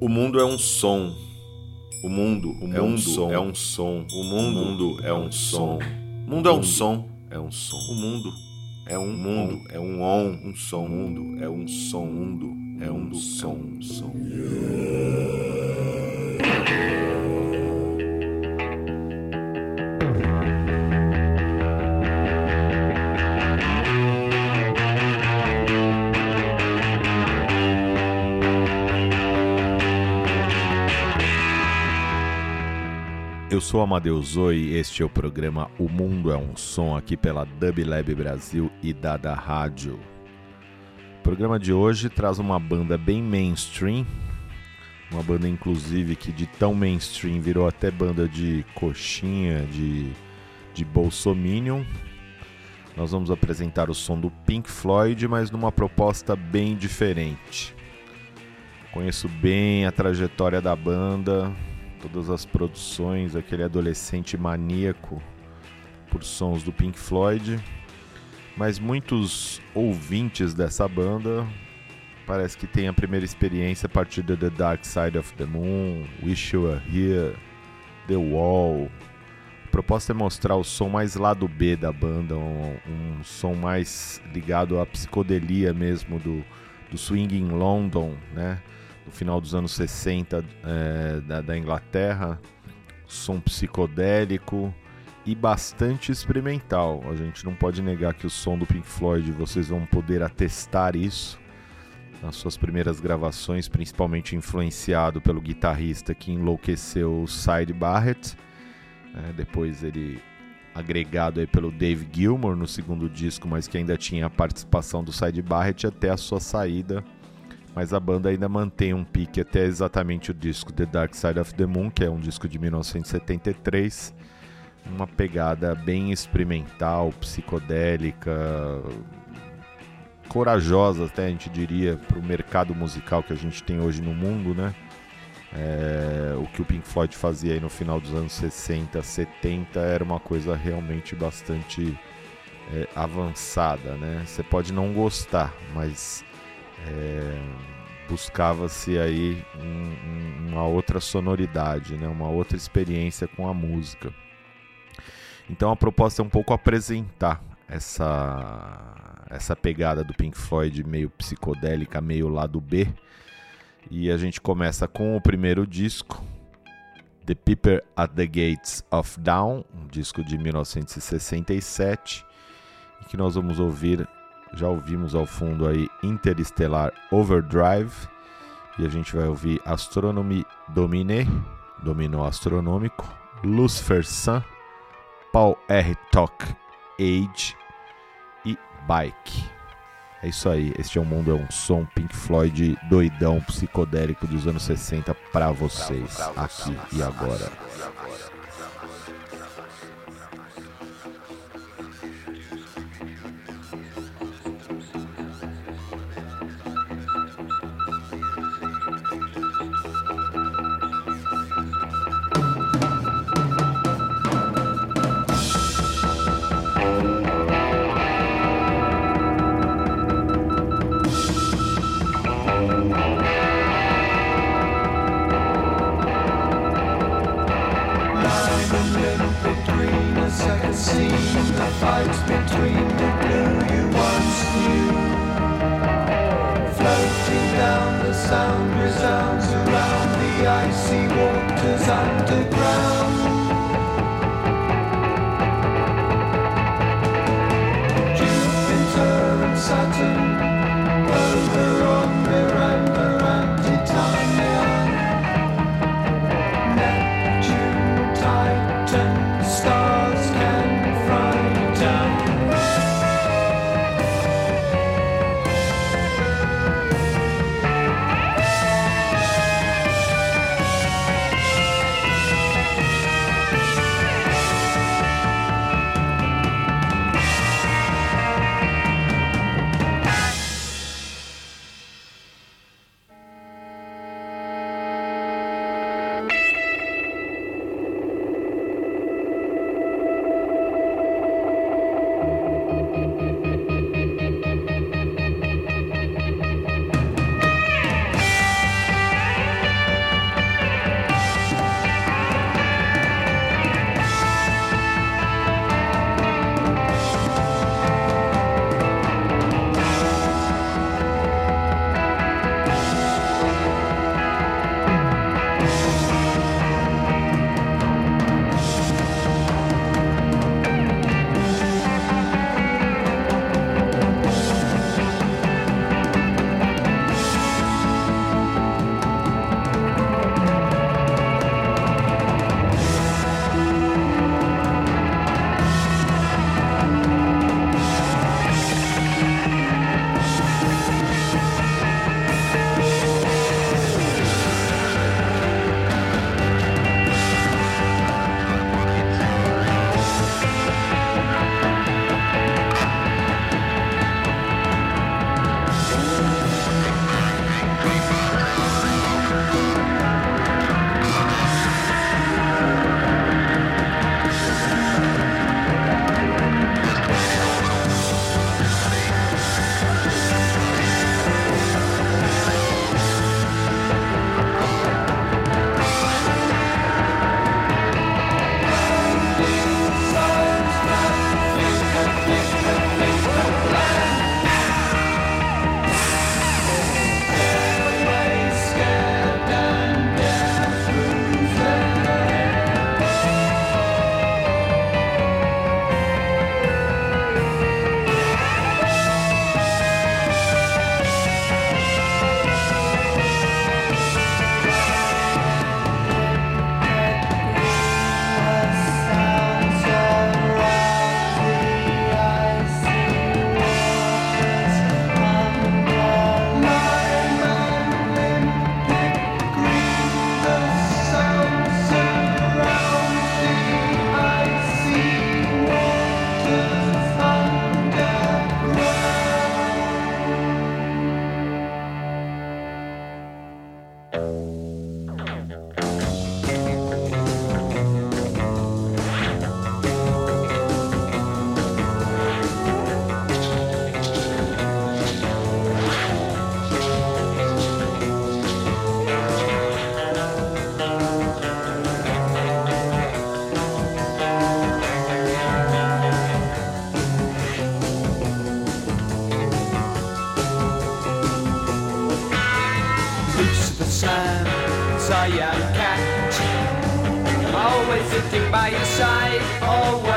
O mundo é um som. O mundo, o é, um som. é um som. O mundo, o mundo é um som. O mundo é um som. É um som. O mundo é um mundo, é um on, um som. O mundo é um som. Mundo é um som, um som. Eu sou Amadeus Oi e este é o programa O Mundo é um Som aqui pela Dub Lab Brasil e Dada Rádio. O programa de hoje traz uma banda bem mainstream, uma banda inclusive que de tão mainstream virou até banda de coxinha, de, de bolsominion. Nós vamos apresentar o som do Pink Floyd, mas numa proposta bem diferente. Conheço bem a trajetória da banda, todas as produções, aquele adolescente maníaco por sons do Pink Floyd. Mas muitos ouvintes dessa banda parece que têm a primeira experiência a partir de The Dark Side of the Moon, Wish You Were Here, The Wall. A proposta é mostrar o som mais lado B da banda, um, um som mais ligado à psicodelia mesmo do, do swing in London, né? No final dos anos 60 é, da, da Inglaterra, som psicodélico e bastante experimental. A gente não pode negar que o som do Pink Floyd, vocês vão poder atestar isso nas suas primeiras gravações, principalmente influenciado pelo guitarrista que enlouqueceu o Side Barrett. É, depois ele agregado aí pelo Dave Gilmour no segundo disco, mas que ainda tinha a participação do Side Barrett até a sua saída mas a banda ainda mantém um pique até exatamente o disco The Dark Side of the Moon, que é um disco de 1973, uma pegada bem experimental, psicodélica, corajosa até a gente diria para o mercado musical que a gente tem hoje no mundo, né? É, o que o Pink Floyd fazia aí no final dos anos 60, 70 era uma coisa realmente bastante é, avançada, né? Você pode não gostar, mas é, buscava-se aí um, uma outra sonoridade, né? uma outra experiência com a música. Então a proposta é um pouco apresentar essa, essa pegada do Pink Floyd meio psicodélica, meio lado B. E a gente começa com o primeiro disco, The Piper at the Gates of Dawn, um disco de 1967, e que nós vamos ouvir já ouvimos ao fundo aí Interstellar Overdrive e a gente vai ouvir Astronomy Domine, Dominó Astronômico, Lucifer Sun, Paul R. Talk Age e Bike. É isso aí, este é o mundo, é um som Pink Floyd doidão, psicodélico dos anos 60 para vocês, aqui e agora. loose between us. I can see the fight between young cat. Always sitting by your side, always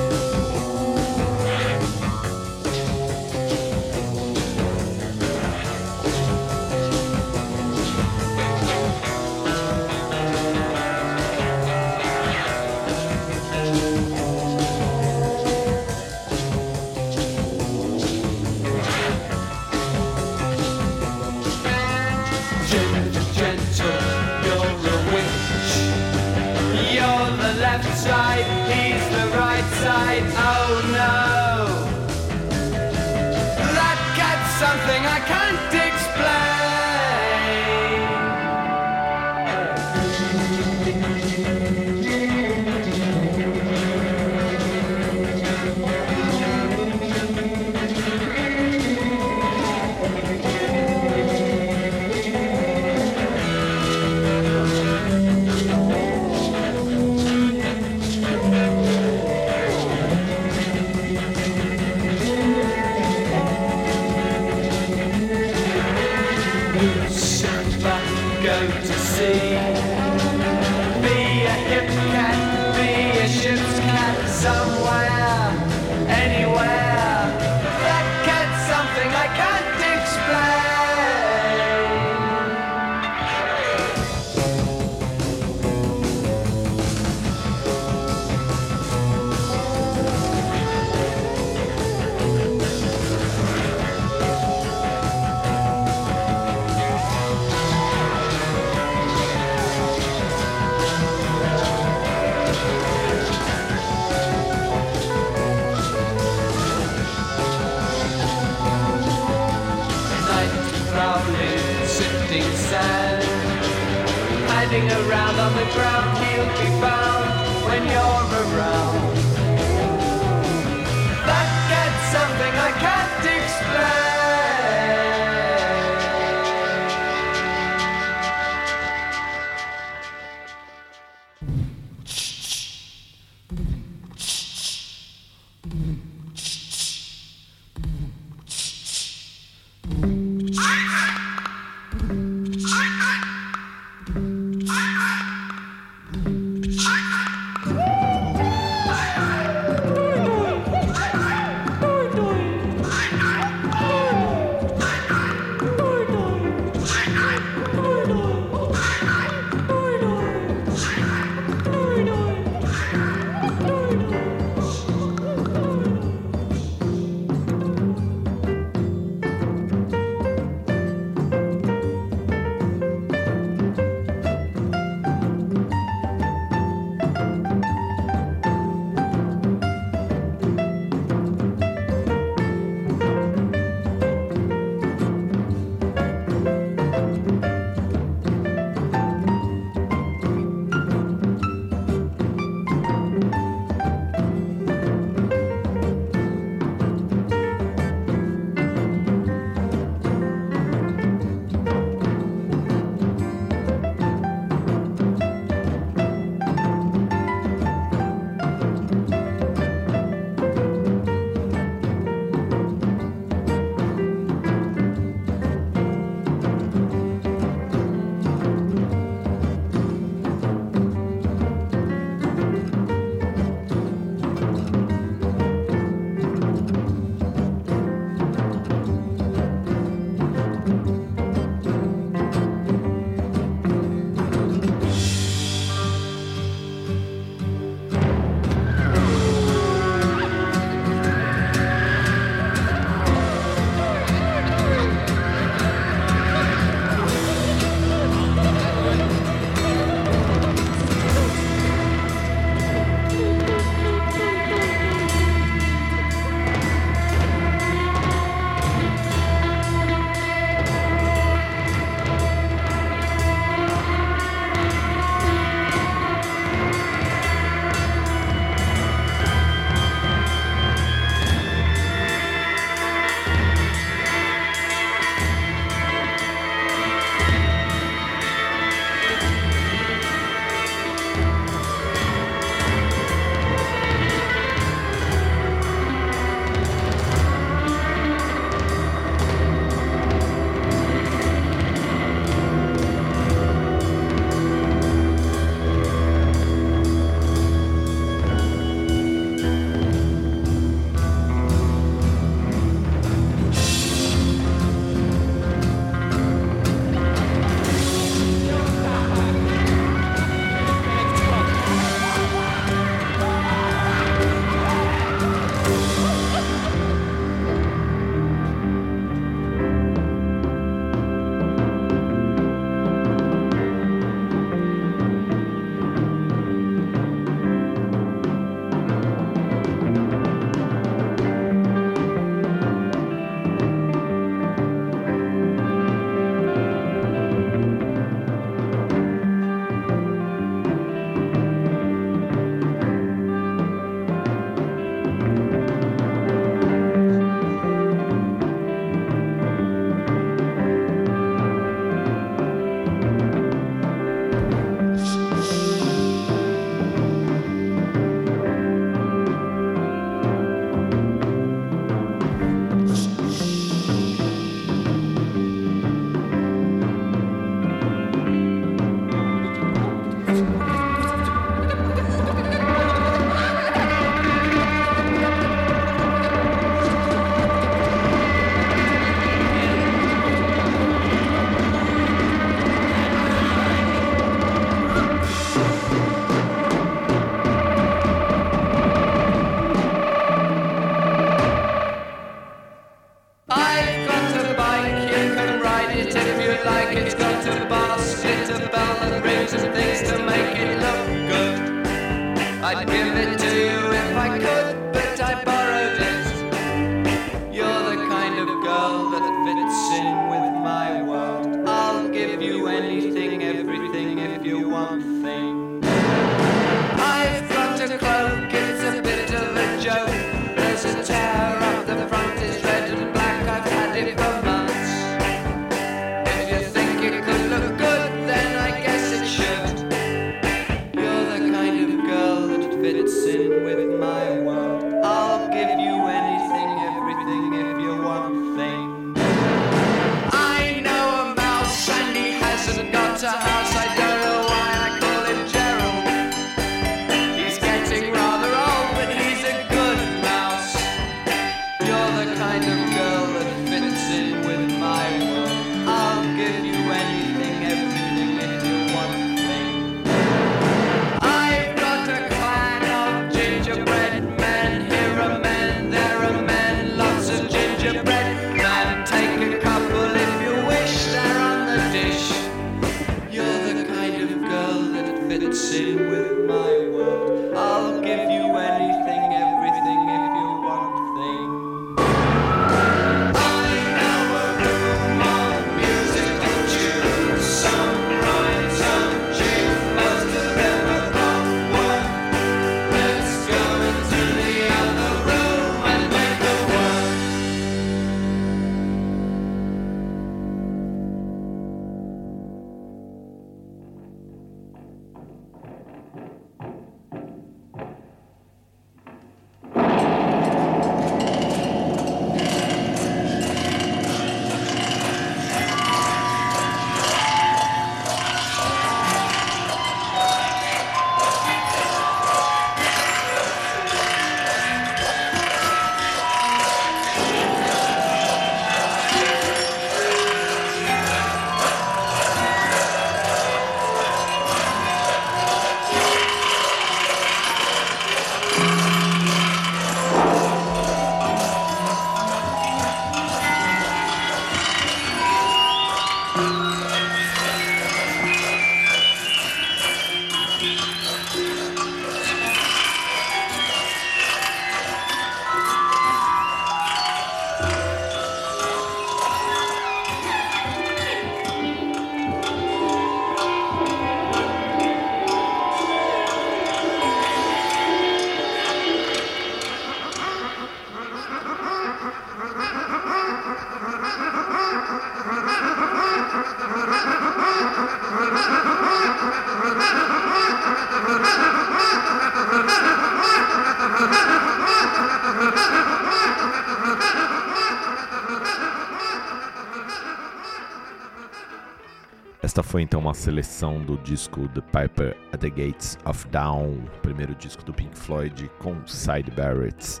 Esta foi então uma seleção do disco The Piper at the Gates of Dawn, primeiro disco do Pink Floyd com Side Barrett,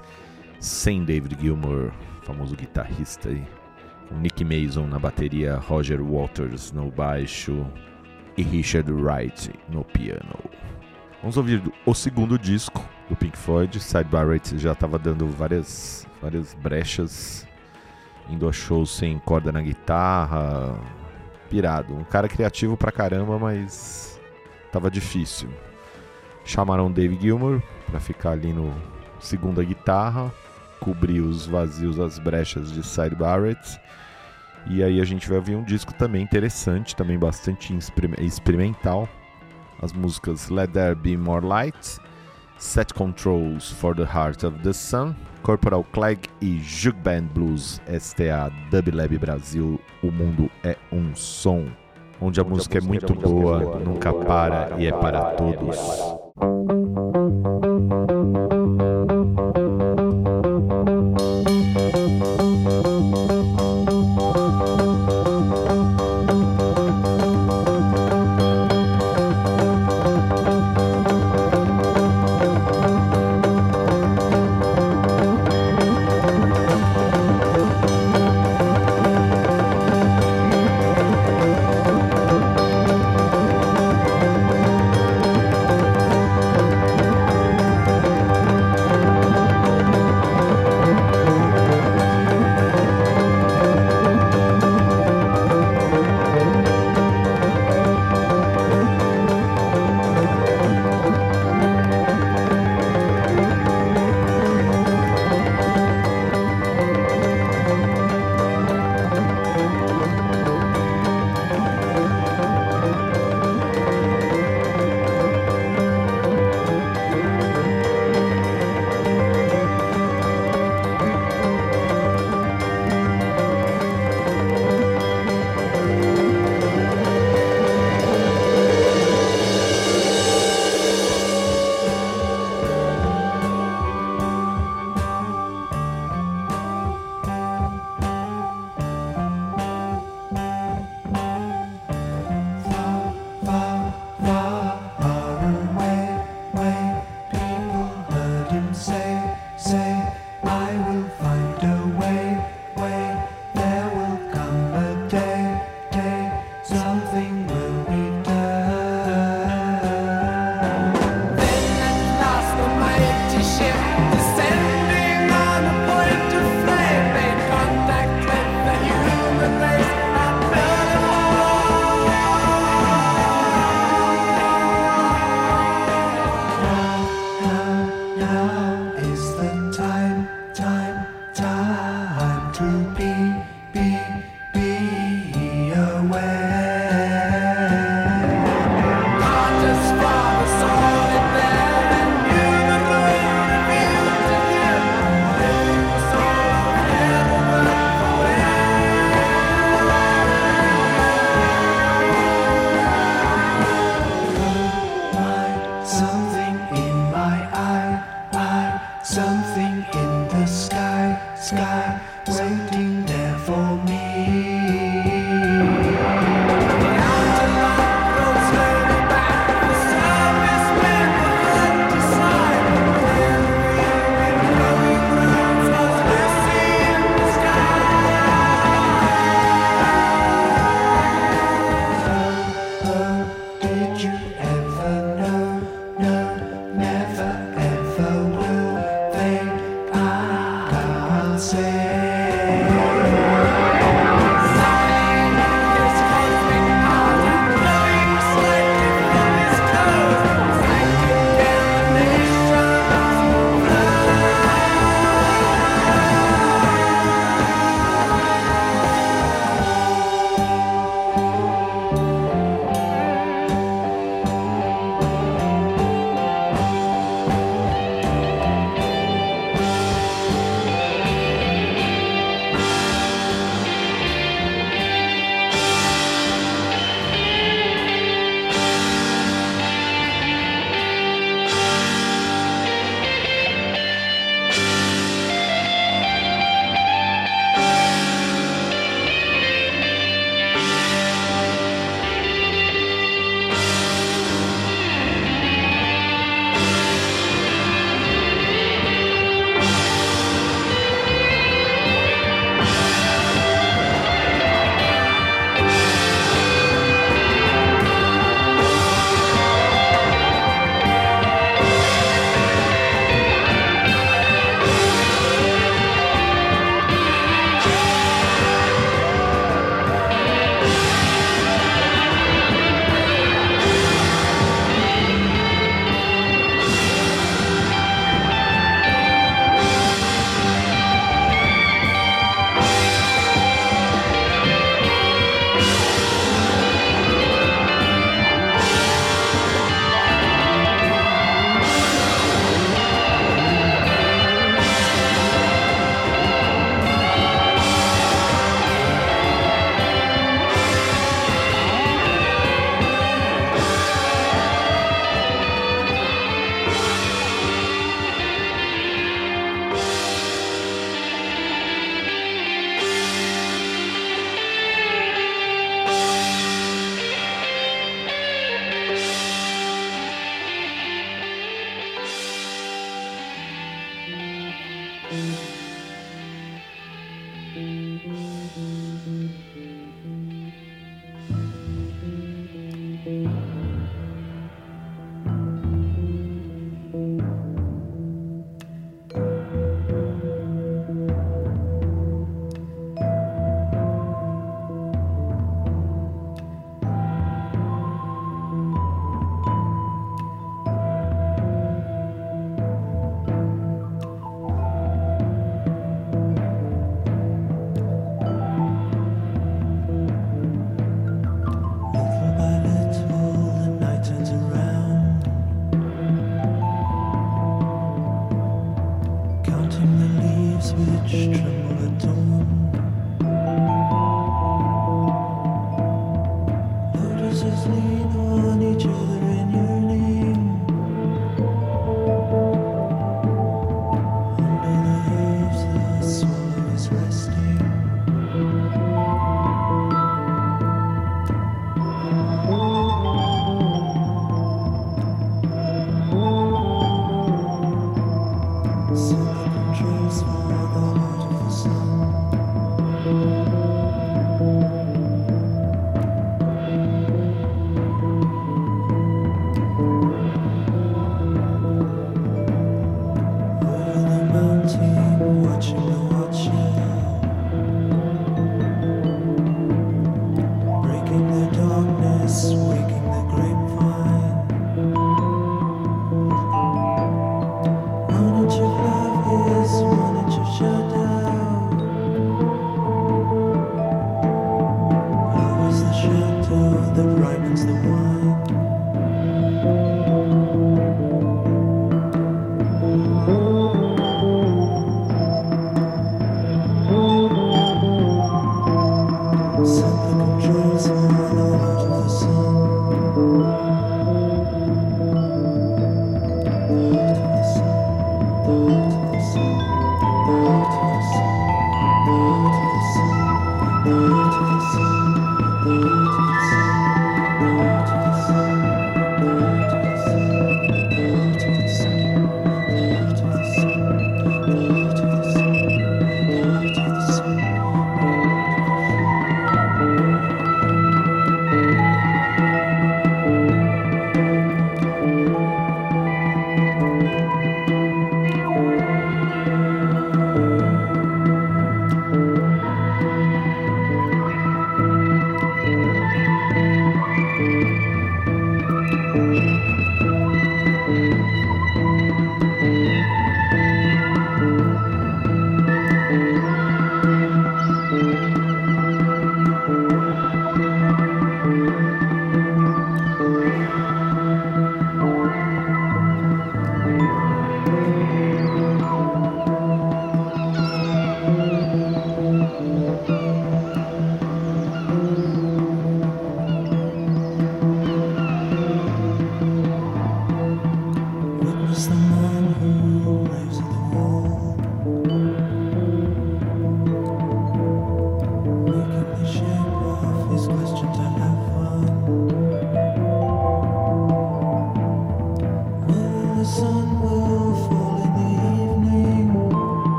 sem David Gilmour, famoso guitarrista com Nick Mason na bateria, Roger Waters no baixo e Richard Wright no piano. Vamos ouvir o segundo disco do Pink Floyd. Side Barrett já estava dando várias, várias brechas, indo a shows sem corda na guitarra, pirado. Um cara criativo pra caramba, mas tava difícil. Chamaram Dave Gilmour pra ficar ali no segunda guitarra, cobrir os vazios, as brechas de Side Barrett. E aí a gente vai ouvir um disco também interessante, também bastante exper- experimental. As músicas Let There Be More Light, Set Controls for the Heart of the Sun, Corporal Clegg e Jug Band Blues. Esta é a Dub Lab Brasil, O Mundo é um Som. Onde a música é muito boa, nunca para e é para todos. Let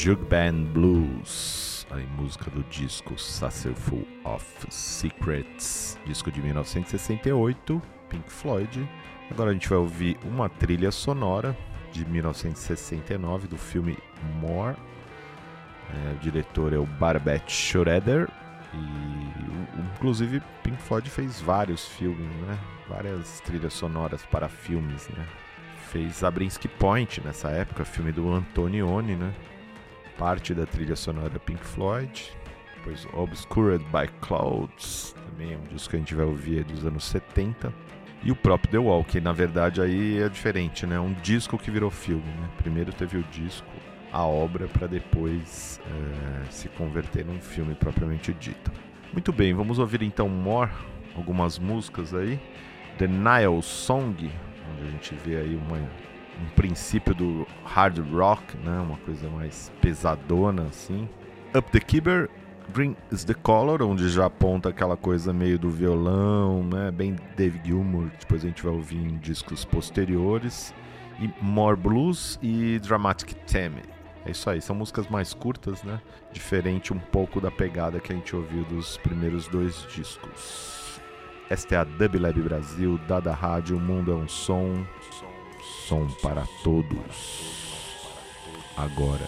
joke? Jug Band Blues, a música do disco Saucerful of Secrets, disco de 1968, Pink Floyd. Agora a gente vai ouvir uma trilha sonora de 1969 do filme More. É, o diretor é o Barbet Schroeder e inclusive Pink Floyd fez vários filmes, né? Várias trilhas sonoras para filmes, né? Fez Abrinsky Point nessa época, filme do Antonioni, né? Parte da trilha sonora Pink Floyd. Depois Obscured by Clouds, também é um disco que a gente vai ouvir é dos anos 70. E o próprio The Wall, que na verdade aí é diferente, né? Um disco que virou filme, né? Primeiro teve o disco, a obra, para depois eh, se converter num filme propriamente dito. Muito bem, vamos ouvir então More, algumas músicas aí. The Nile Song, onde a gente vê aí uma um princípio do hard rock, né? Uma coisa mais pesadona assim. Up the Kibber, Green is the Color, onde já aponta aquela coisa meio do violão, né? Bem Dave Gilmour, depois a gente vai ouvir em discos posteriores. E More Blues e Dramatic Theme. É isso aí, são músicas mais curtas, né? Diferente um pouco da pegada que a gente ouviu dos primeiros dois discos. Esta é a Dub Lab Brasil, Dada Rádio, mundo é um som, som para todos. Agora.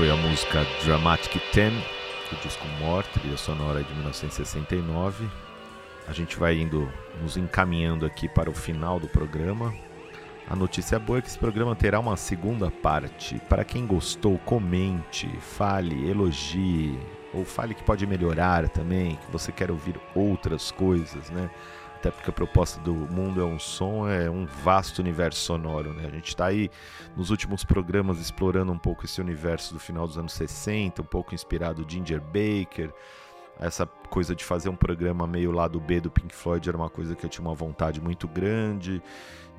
Foi a música Dramatic Ten, do disco Mort, trilha sonora de 1969. A gente vai indo, nos encaminhando aqui para o final do programa. A notícia boa é que esse programa terá uma segunda parte. Para quem gostou, comente, fale, elogie, ou fale que pode melhorar também, que você quer ouvir outras coisas, né? Até porque a proposta do Mundo é um Som é um vasto universo sonoro, né? A gente está aí nos últimos programas explorando um pouco esse universo do final dos anos 60, um pouco inspirado Ginger Baker. Essa coisa de fazer um programa meio lado B do Pink Floyd era uma coisa que eu tinha uma vontade muito grande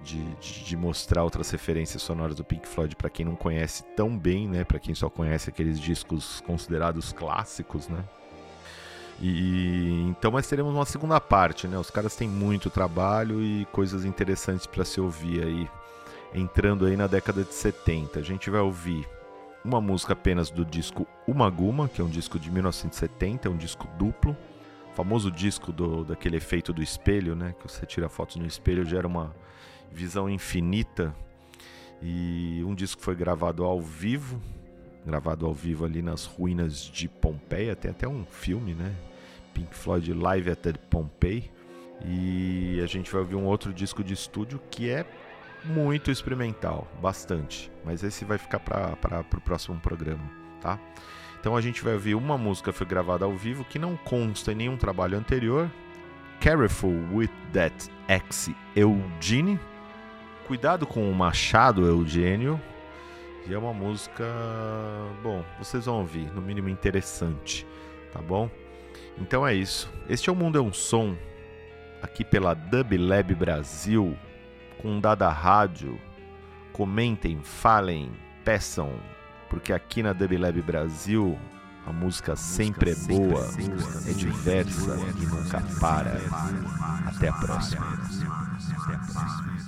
de, de, de mostrar outras referências sonoras do Pink Floyd para quem não conhece tão bem, né? Para quem só conhece aqueles discos considerados clássicos, né? E então nós teremos uma segunda parte, né? Os caras têm muito trabalho e coisas interessantes para se ouvir aí, entrando aí na década de 70. A gente vai ouvir uma música apenas do disco Uma Guma, que é um disco de 1970, é um disco duplo, famoso disco do, daquele efeito do espelho, né? Que você tira fotos no espelho, gera uma visão infinita. E um disco foi gravado ao vivo, gravado ao vivo ali nas ruínas de Pompeia, tem até um filme, né? Pink Floyd Live at Pompeii. E a gente vai ouvir um outro disco de estúdio que é muito experimental, bastante. Mas esse vai ficar para o próximo programa, tá? Então a gente vai ouvir uma música que foi gravada ao vivo que não consta em nenhum trabalho anterior. Careful with that ex Eugene. Cuidado com o machado Eugênio. E é uma música, bom, vocês vão ouvir, no mínimo interessante, tá bom? Então é isso. Este é o Mundo é um Som, aqui pela Dub Lab Brasil, com Dada Rádio. Comentem, falem, peçam, porque aqui na Dub Lab Brasil a música sempre é boa, é diversa e nunca para. Até a próxima. Até a próxima.